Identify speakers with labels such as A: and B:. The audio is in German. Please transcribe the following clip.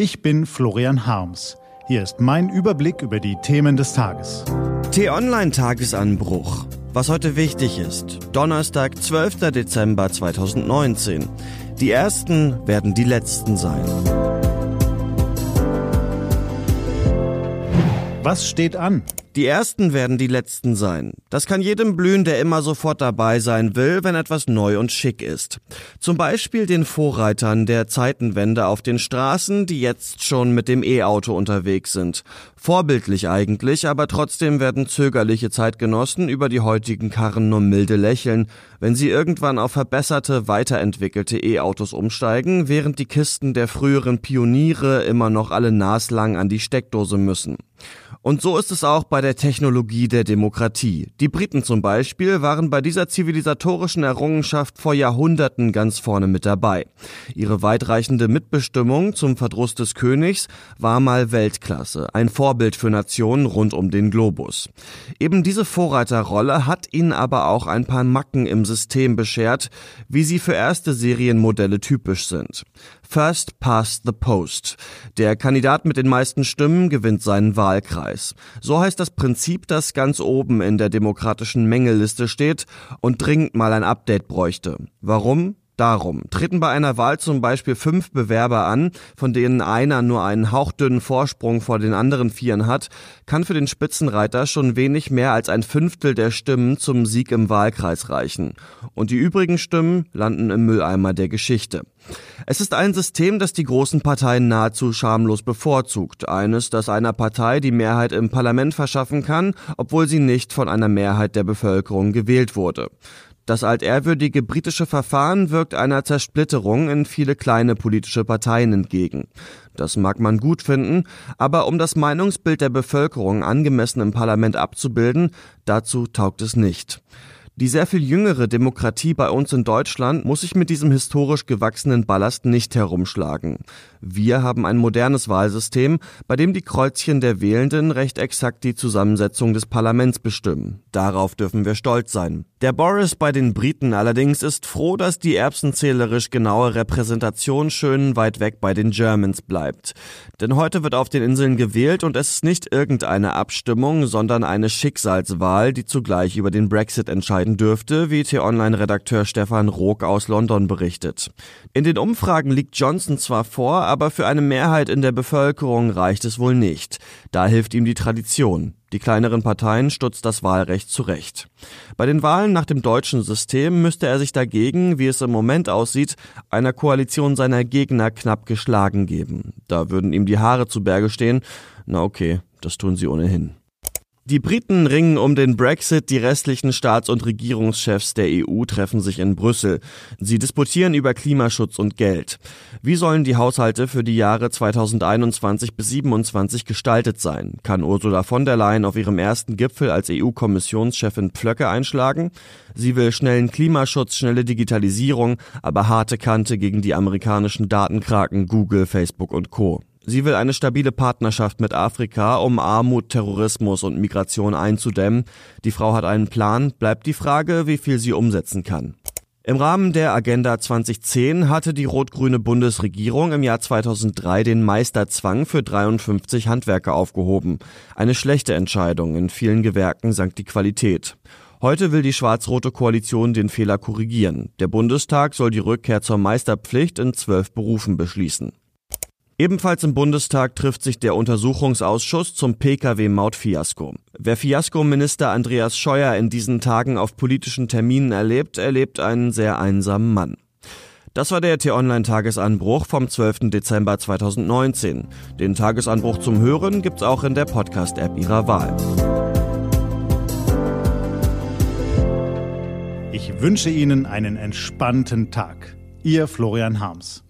A: Ich bin Florian Harms. Hier ist mein Überblick über die Themen des Tages.
B: T-Online-Tagesanbruch. Was heute wichtig ist. Donnerstag, 12. Dezember 2019. Die ersten werden die letzten sein.
A: Was steht an?
B: Die ersten werden die letzten sein. Das kann jedem blühen, der immer sofort dabei sein will, wenn etwas neu und schick ist. Zum Beispiel den Vorreitern der Zeitenwende auf den Straßen, die jetzt schon mit dem E-Auto unterwegs sind. Vorbildlich eigentlich, aber trotzdem werden zögerliche Zeitgenossen über die heutigen Karren nur milde lächeln, wenn sie irgendwann auf verbesserte, weiterentwickelte E-Autos umsteigen, während die Kisten der früheren Pioniere immer noch alle naslang an die Steckdose müssen. Und so ist es auch bei der Technologie der Demokratie. Die Briten zum Beispiel waren bei dieser zivilisatorischen Errungenschaft vor Jahrhunderten ganz vorne mit dabei. Ihre weitreichende Mitbestimmung zum Verdruss des Königs war mal Weltklasse, ein Vorbild für Nationen rund um den Globus. Eben diese Vorreiterrolle hat ihnen aber auch ein paar Macken im System beschert, wie sie für erste Serienmodelle typisch sind. First past the post. Der Kandidat mit den meisten Stimmen gewinnt seinen Wahlkreis. So heißt das Prinzip, das ganz oben in der demokratischen Mängelliste steht und dringend mal ein Update bräuchte. Warum? Darum treten bei einer Wahl zum Beispiel fünf Bewerber an, von denen einer nur einen hauchdünnen Vorsprung vor den anderen Vieren hat, kann für den Spitzenreiter schon wenig mehr als ein Fünftel der Stimmen zum Sieg im Wahlkreis reichen. Und die übrigen Stimmen landen im Mülleimer der Geschichte. Es ist ein System, das die großen Parteien nahezu schamlos bevorzugt. Eines, das einer Partei die Mehrheit im Parlament verschaffen kann, obwohl sie nicht von einer Mehrheit der Bevölkerung gewählt wurde. Das altehrwürdige britische Verfahren wirkt einer Zersplitterung in viele kleine politische Parteien entgegen. Das mag man gut finden, aber um das Meinungsbild der Bevölkerung angemessen im Parlament abzubilden, dazu taugt es nicht. Die sehr viel jüngere Demokratie bei uns in Deutschland muss sich mit diesem historisch gewachsenen Ballast nicht herumschlagen. Wir haben ein modernes Wahlsystem, bei dem die Kreuzchen der Wählenden recht exakt die Zusammensetzung des Parlaments bestimmen. Darauf dürfen wir stolz sein. Der Boris bei den Briten allerdings ist froh, dass die erbsenzählerisch genaue Repräsentation schön weit weg bei den Germans bleibt. Denn heute wird auf den Inseln gewählt und es ist nicht irgendeine Abstimmung, sondern eine Schicksalswahl, die zugleich über den Brexit entscheiden dürfte, wie T-Online-Redakteur Stefan Rook aus London berichtet. In den Umfragen liegt Johnson zwar vor, aber für eine Mehrheit in der Bevölkerung reicht es wohl nicht. Da hilft ihm die Tradition. Die kleineren Parteien stutzt das Wahlrecht zurecht. Bei den Wahlen nach dem deutschen System müsste er sich dagegen, wie es im Moment aussieht, einer Koalition seiner Gegner knapp geschlagen geben. Da würden ihm die Haare zu Berge stehen. Na okay, das tun sie ohnehin. Die Briten ringen um den Brexit, die restlichen Staats- und Regierungschefs der EU treffen sich in Brüssel. Sie disputieren über Klimaschutz und Geld. Wie sollen die Haushalte für die Jahre 2021 bis 2027 gestaltet sein? Kann Ursula von der Leyen auf ihrem ersten Gipfel als EU-Kommissionschefin Pflöcke einschlagen? Sie will schnellen Klimaschutz, schnelle Digitalisierung, aber harte Kante gegen die amerikanischen Datenkraken Google, Facebook und Co. Sie will eine stabile Partnerschaft mit Afrika, um Armut, Terrorismus und Migration einzudämmen. Die Frau hat einen Plan, bleibt die Frage, wie viel sie umsetzen kann. Im Rahmen der Agenda 2010 hatte die rot-grüne Bundesregierung im Jahr 2003 den Meisterzwang für 53 Handwerker aufgehoben. Eine schlechte Entscheidung, in vielen Gewerken sank die Qualität. Heute will die schwarz-rote Koalition den Fehler korrigieren. Der Bundestag soll die Rückkehr zur Meisterpflicht in zwölf Berufen beschließen. Ebenfalls im Bundestag trifft sich der Untersuchungsausschuss zum Pkw-Mautfiasko. Wer Fiasko-Minister Andreas Scheuer in diesen Tagen auf politischen Terminen erlebt, erlebt einen sehr einsamen Mann. Das war der T-Online-Tagesanbruch vom 12. Dezember 2019. Den Tagesanbruch zum Hören gibt's auch in der Podcast-App Ihrer Wahl.
A: Ich wünsche Ihnen einen entspannten Tag. Ihr Florian Harms.